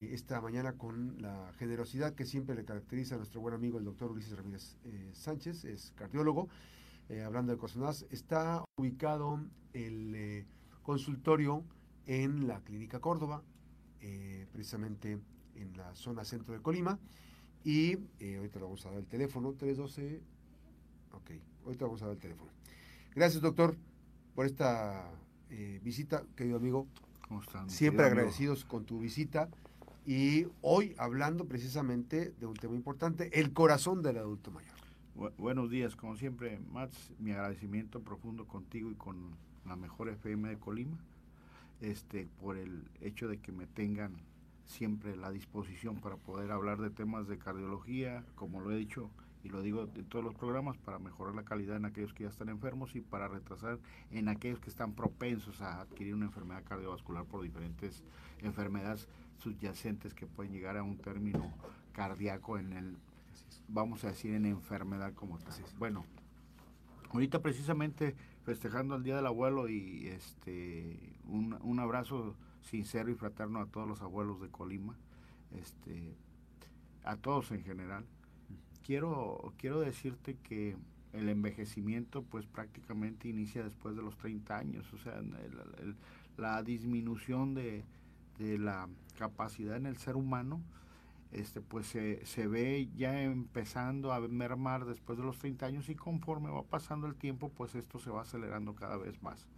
esta mañana con la generosidad que siempre le caracteriza a nuestro buen amigo el doctor Ulises Ramírez eh, Sánchez, es cardiólogo, eh, hablando de cosas Está ubicado el eh, consultorio en la Clínica Córdoba, precisamente en la zona centro de Colima. Y ahorita le vamos a dar el teléfono, 312. Ok, ahorita vamos a dar el teléfono. Gracias, doctor, por esta visita, querido amigo. ¿Cómo están? Siempre agradecidos con tu visita. Y hoy hablando precisamente de un tema importante, el corazón del adulto mayor. buenos días, como siempre, Mats, mi agradecimiento profundo contigo y con la mejor FM de Colima, este, por el hecho de que me tengan siempre la disposición para poder hablar de temas de cardiología, como lo he dicho y lo digo en todos los programas, para mejorar la calidad en aquellos que ya están enfermos y para retrasar en aquellos que están propensos a adquirir una enfermedad cardiovascular por diferentes enfermedades subyacentes que pueden llegar a un término cardíaco en el, vamos a decir, en enfermedad como tal. Bueno, ahorita precisamente festejando el Día del Abuelo y este un, un abrazo sincero y fraterno a todos los abuelos de Colima, este, a todos en general. Quiero, quiero decirte que el envejecimiento pues prácticamente inicia después de los 30 años, o sea, la disminución de, de la capacidad en el ser humano, este, pues se, se, ve ya empezando a mermar después de los 30 años y conforme va pasando el tiempo, pues esto se va acelerando cada vez más.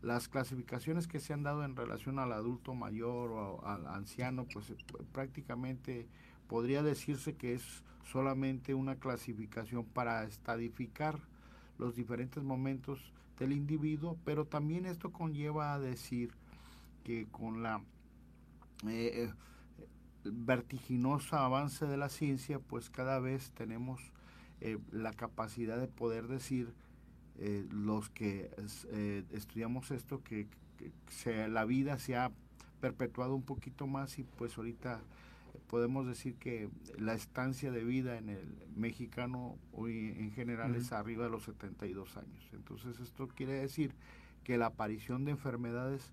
Las clasificaciones que se han dado en relación al adulto mayor o al anciano, pues prácticamente podría decirse que es solamente una clasificación para estadificar los diferentes momentos del individuo, pero también esto conlleva a decir que con la eh, eh, vertiginoso avance de la ciencia, pues cada vez tenemos eh, la capacidad de poder decir los que estudiamos esto que, la vida se ha perpetuado un poquito más y pues ahorita podemos decir que la estancia de vida en el mexicano hoy en general es arriba de los 72 años. Entonces esto quiere decir que la aparición de enfermedades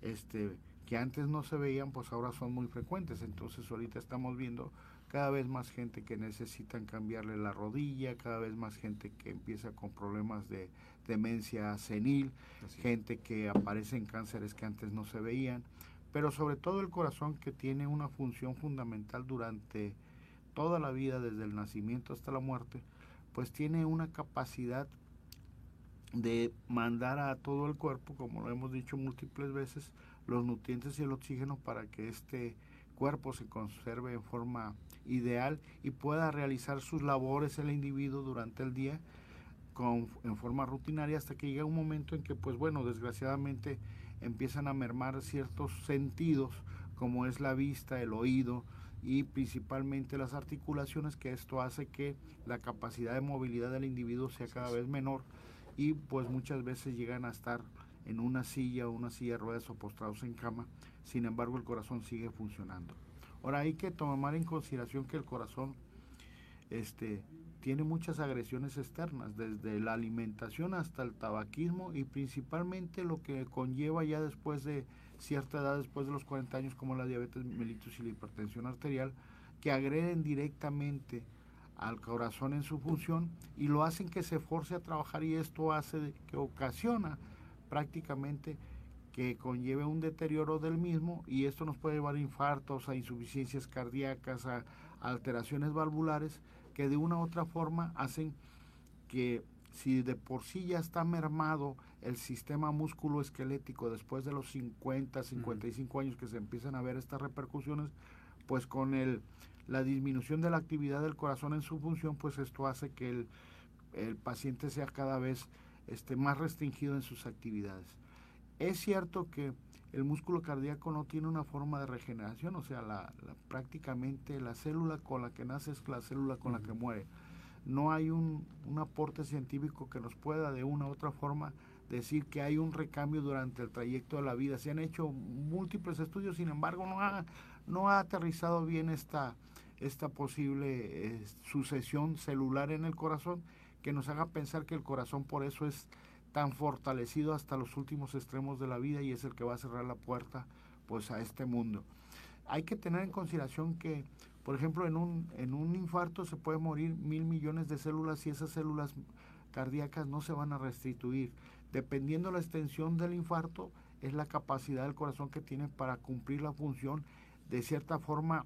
este, que antes no se veían, pues ahora son muy frecuentes. Entonces ahorita estamos viendo cada vez más gente que necesitan cambiarle la rodilla, cada vez más gente que empieza con problemas de demencia senil, gente que aparece en cánceres que antes no se veían, pero sobre todo el corazón que tiene una función fundamental durante toda la vida, desde el nacimiento hasta la muerte, pues tiene una capacidad de mandar a todo el cuerpo, como lo hemos dicho múltiples veces, los nutrientes y el oxígeno para que este cuerpo se conserve en forma ideal y pueda realizar sus labores el individuo durante el día con, en forma rutinaria hasta que llega un momento en que pues bueno desgraciadamente empiezan a mermar ciertos sentidos como es la vista, el oído y principalmente las articulaciones que esto hace que la capacidad de movilidad del individuo sea cada vez menor y pues muchas veces llegan a estar en una silla o una silla de ruedas o postrados en cama, sin embargo el corazón sigue funcionando. Ahora hay que tomar en consideración que el corazón este, tiene muchas agresiones externas, desde la alimentación hasta el tabaquismo y principalmente lo que conlleva ya después de cierta edad, después de los 40 años, como la diabetes mellitus y la hipertensión arterial, que agreden directamente al corazón en su función y lo hacen que se force a trabajar y esto hace que ocasiona prácticamente que conlleve un deterioro del mismo y esto nos puede llevar a infartos, a insuficiencias cardíacas, a, alteraciones valvulares que de una u otra forma hacen que si de por sí ya está mermado el sistema músculo-esquelético después de los 50, 55 años que se empiezan a ver estas repercusiones, pues con el, la disminución de la actividad del corazón en su función, pues esto hace que el, el paciente sea cada vez este, más restringido en sus actividades. Es cierto que el músculo cardíaco no tiene una forma de regeneración, o sea, la, prácticamente la célula con la que nace es la célula con la que muere. No hay un, aporte científico que nos pueda de una u otra forma decir que hay un recambio durante el trayecto de la vida. Se han hecho múltiples estudios, sin embargo, no ha, no ha aterrizado bien esta, esta posible eh, sucesión celular en el corazón que nos haga pensar que el corazón por eso es tan fortalecido hasta los últimos extremos de la vida y es el que va a cerrar la puerta pues a este mundo. hay que tener en consideración que, por ejemplo, en un, en un infarto se puede morir mil millones de células y esas células cardíacas no se van a restituir. Dependiendo la extensión del infarto, es la capacidad del corazón que tiene para cumplir la función de cierta forma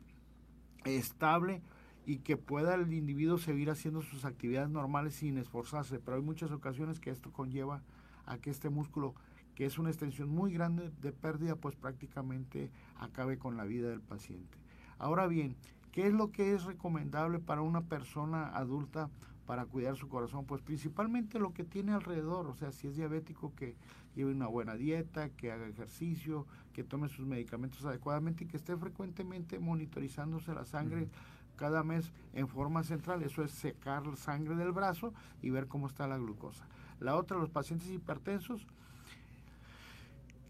estable y que pueda el individuo seguir haciendo sus actividades normales sin esforzarse. Pero hay muchas ocasiones que esto conlleva a que este músculo, que es una extensión muy grande de pérdida, pues prácticamente acabe con la vida del paciente. Ahora bien, ¿qué es lo que es recomendable para una persona adulta para cuidar su corazón? Pues principalmente lo que tiene alrededor, o sea, si es diabético, que lleve una buena dieta, que haga ejercicio, que tome sus medicamentos adecuadamente y que esté frecuentemente monitorizándose la sangre cada mes en forma central. Eso es secar sangre del brazo y ver cómo está la glucosa. La otra, los pacientes hipertensos,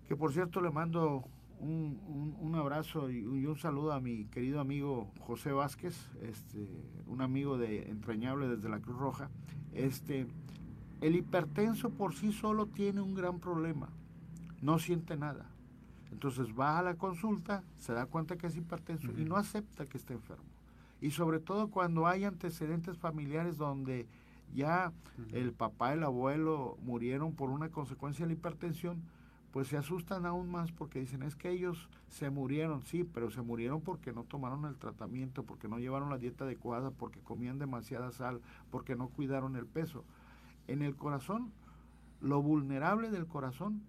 que por cierto le mando un, abrazo y un, saludo a mi querido amigo José Vázquez, este, un amigo de entrañable desde la Cruz Roja. Este, el hipertenso por sí solo tiene un gran problema, no siente nada. Entonces va a la consulta, se da cuenta que es hipertenso y no acepta que esté enfermo y sobre todo cuando hay antecedentes familiares donde ya el papá, el abuelo murieron por una consecuencia de la hipertensión, pues se asustan aún más porque dicen, es que ellos se murieron, sí, pero se murieron porque no tomaron el tratamiento, porque no llevaron la dieta adecuada, porque comían demasiada sal, porque no cuidaron el peso. En el corazón, lo vulnerable del corazón,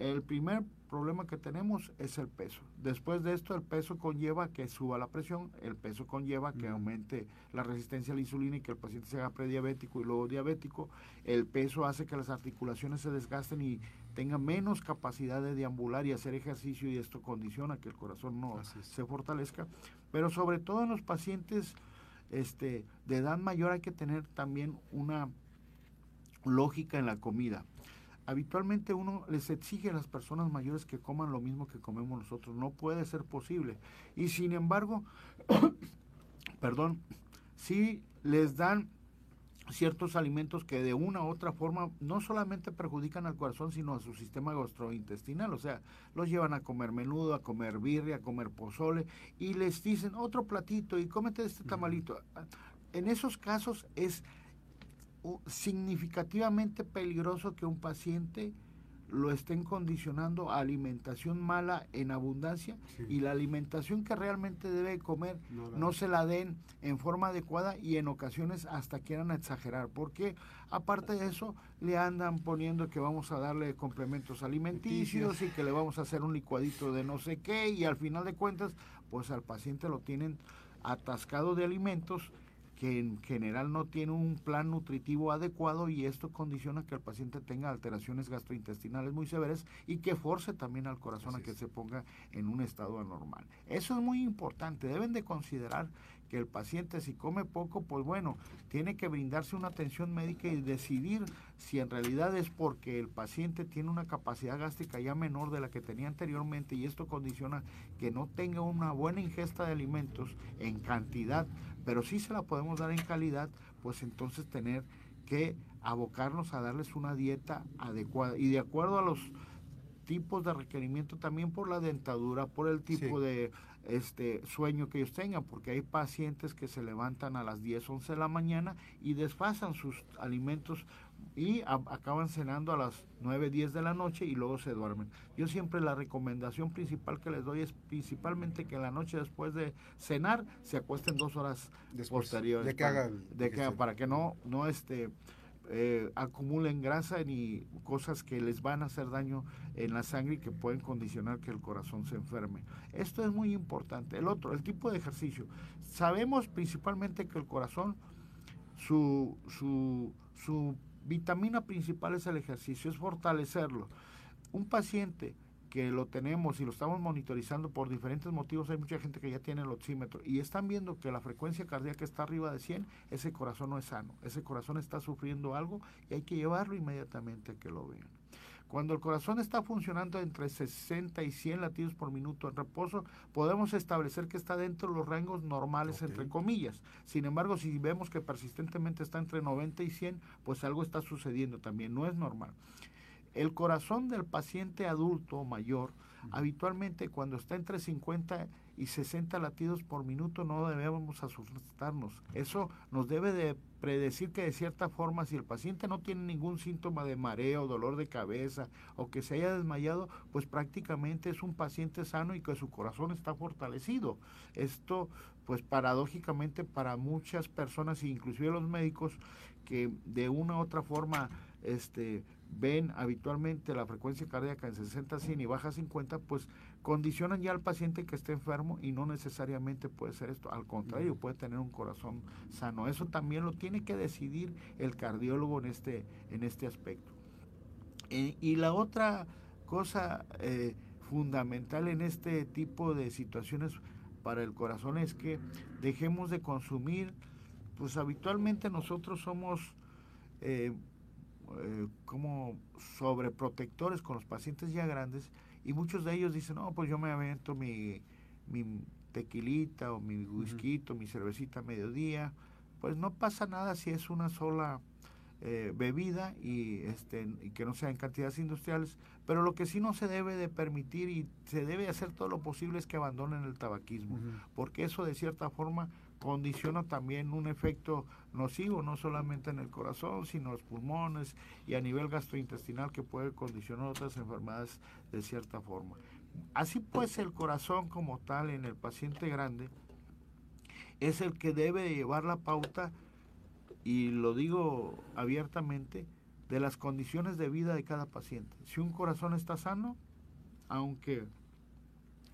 el primer problema que tenemos es el peso. Después de esto, el peso conlleva que suba la presión, el peso conlleva que aumente la resistencia a la insulina y que el paciente se haga prediabético y luego diabético. El peso hace que las articulaciones se desgasten y tenga menos capacidad de deambular y hacer ejercicio y esto condiciona que el corazón no se fortalezca. Pero sobre todo en los pacientes este, de edad mayor hay que tener también una lógica en la comida habitualmente uno les exige a las personas mayores que coman lo mismo que comemos nosotros. No puede ser posible. Y sin embargo, perdón, sí les dan ciertos alimentos que de una u otra forma no solamente perjudican al corazón, sino a su sistema gastrointestinal. O sea, los llevan a comer menudo, a comer birria, a comer pozole y les dicen otro platito y cómete este tamalito. En esos casos es significativamente peligroso que un paciente lo estén condicionando a alimentación mala en abundancia y la alimentación que realmente debe comer no, se la den en forma adecuada y en ocasiones hasta quieran exagerar, porque aparte de eso le andan poniendo que vamos a darle complementos alimenticios. y que le vamos a hacer un licuadito de no sé qué y al final de cuentas pues al paciente lo tienen atascado de alimentos que en general no tiene un plan nutritivo adecuado y esto condiciona que el paciente tenga alteraciones gastrointestinales muy severas y que force también al corazón a que se ponga en un estado anormal. Eso es muy importante. Deben de considerar que el paciente si come poco, pues bueno, tiene que brindarse una atención médica y decidir si en realidad es porque el paciente tiene una capacidad gástrica ya menor de la que tenía anteriormente y esto condiciona que no tenga una buena ingesta de alimentos en cantidad pero sí se la podemos dar en calidad, pues entonces tener que abocarnos a darles una dieta adecuada. Y de acuerdo a los tipos de requerimiento también por la dentadura, por el tipo de este sueño que ellos tengan, porque hay pacientes que se levantan a las 10, 11 de la mañana y desfasan sus alimentos y acaban cenando a las 9, 10 de la noche y luego se duermen. Yo siempre la recomendación principal que les doy es principalmente que en la noche después de cenar se acuesten dos horas posteriores. De que hagan. De que, para que no, no este, eh, acumulen grasa ni cosas que les van a hacer daño en la sangre y que pueden condicionar que el corazón se enferme. Esto es muy importante. El otro, el tipo de ejercicio. Sabemos principalmente que el corazón, su, su, su vitamina principal es el ejercicio, es fortalecerlo. Un paciente que lo tenemos y lo estamos monitorizando por diferentes motivos, hay mucha gente que ya tiene el oxímetro y están viendo que la frecuencia cardíaca está arriba de 100, ese corazón no es sano, ese corazón está sufriendo algo y hay que llevarlo inmediatamente a que lo vean. Cuando el corazón está funcionando entre 60 y 100 latidos por minuto en reposo, podemos establecer que está dentro de los rangos normales, entre comillas. Sin embargo, si vemos que persistentemente está entre 90 y 100, pues algo está sucediendo también, no es normal. El corazón del paciente adulto mayor, habitualmente cuando está entre 50 y 60 latidos por minuto no debemos asustarnos. Eso nos debe de predecir que de cierta forma si el paciente no tiene ningún síntoma de mareo, dolor de cabeza o que se haya desmayado, pues prácticamente es un paciente sano y que su corazón está fortalecido. Esto pues paradójicamente para muchas personas, inclusive los médicos, que de una u otra forma este, ven habitualmente la frecuencia cardíaca en 60, 100 y baja 50, pues condicionan ya al paciente que esté enfermo y no necesariamente puede ser esto, al contrario, puede tener un corazón sano. Eso también lo tiene que decidir el cardiólogo en este, en este aspecto. Eh, y la otra cosa eh, fundamental en este tipo de situaciones para el corazón es que dejemos de consumir, pues habitualmente nosotros somos eh, eh, como sobreprotectores con los pacientes ya grandes y muchos de ellos dicen, no, pues yo me avento mi, mi tequilita o mi whisky, mi cervecita a mediodía, pues no pasa nada si es una sola eh, bebida y, este, y que no sea en cantidades industriales, pero lo que sí no se debe de permitir y se debe hacer todo lo posible es que abandonen el tabaquismo, porque eso de cierta forma condiciona también un efecto nocivo, no solamente en el corazón, sino en los pulmones y a nivel gastrointestinal que puede condicionar otras enfermedades de cierta forma. Así pues, el corazón como tal en el paciente grande es el que debe llevar la pauta, y lo digo abiertamente, de las condiciones de vida de cada paciente. Si un corazón está sano, aunque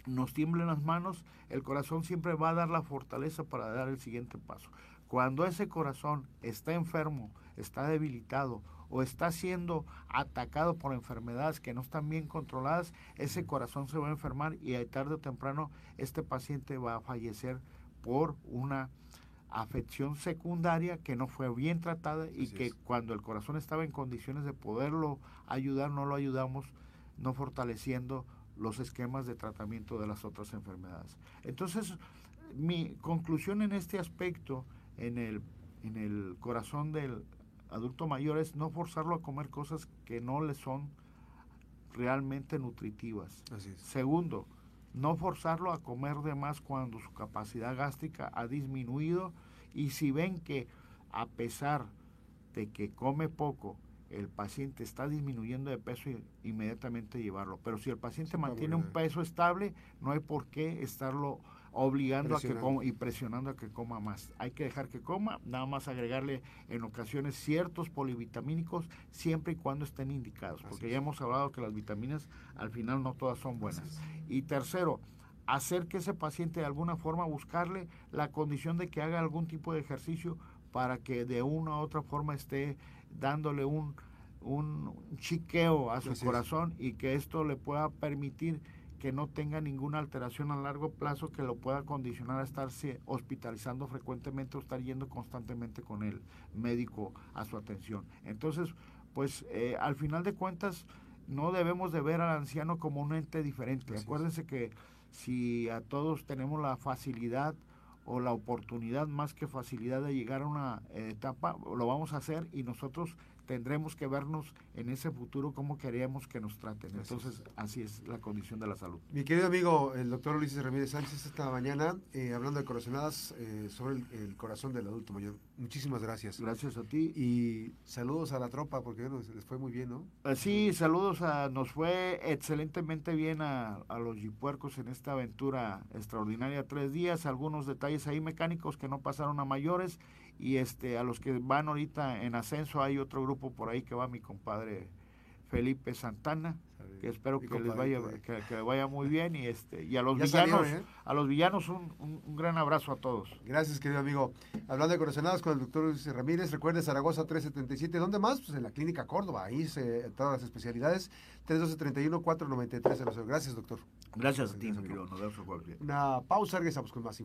nos tiemblen las manos, el corazón siempre va a dar la fortaleza para dar el siguiente paso. Cuando ese corazón está enfermo, está debilitado o está siendo atacado por enfermedades que no están bien controladas, ese corazón se va a enfermar y tarde o temprano este paciente va a fallecer por una afección secundaria que no fue bien tratada y que cuando el corazón estaba en condiciones de poderlo ayudar, no lo ayudamos, no fortaleciendo los esquemas de tratamiento de las otras enfermedades. Entonces, mi conclusión en este aspecto, en el, en el corazón del adulto mayor, es no forzarlo a comer cosas que no le son realmente nutritivas. Segundo, no forzarlo a comer de más cuando su capacidad gástrica ha disminuido y si ven que a pesar de que come poco, el paciente está disminuyendo de peso, inmediatamente llevarlo. Pero si el paciente mantiene un peso estable, no hay por qué estarlo obligando a que coma y presionando a que coma más. Hay que dejar que coma, nada más agregarle en ocasiones ciertos polivitamínicos siempre y cuando estén indicados, porque ya hemos hablado que las vitaminas al final no todas son buenas. Y tercero, hacer que ese paciente de alguna forma buscarle la condición de que haga algún tipo de ejercicio para que de una u otra forma esté dándole un, un chiqueo a su corazón y que esto le pueda permitir que no tenga ninguna alteración a largo plazo que lo pueda condicionar a estarse hospitalizando frecuentemente o estar yendo constantemente con el médico a su atención. Entonces, pues eh, al final de cuentas, no debemos de ver al anciano como un ente diferente. Acuérdense que si a todos tenemos la facilidad o la oportunidad más que facilidad de llegar a una etapa, lo vamos a hacer y nosotros tendremos que vernos en ese futuro cómo queríamos que nos traten. Entonces, así es la condición de la salud. Mi querido amigo, el doctor Ulises Ramírez Sánchez, esta mañana eh, hablando de corazonadas eh, sobre el, corazón del adulto mayor. Muchísimas gracias. Gracias a ti. Y saludos a la tropa, porque les fue muy bien, ¿no? Eh, sí, saludos a, nos fue excelentemente bien a, a los jipuercos en esta aventura extraordinaria. Tres días, algunos detalles ahí mecánicos que no pasaron a mayores y este a los que van ahorita en ascenso hay otro grupo por ahí que va mi compadre Felipe Santana que espero que les vaya que, vaya muy bien y este y a los villanos ¿eh? a los villanos un, un, gran abrazo a todos. Gracias querido amigo. Hablando de corazonadas con el doctor Luis Ramírez recuerde Zaragoza 377 ¿dónde más? pues en la clínica Córdoba ahí se todas las especialidades. 312 31 493 gracias doctor. Gracias a ti una pausa regresamos con más información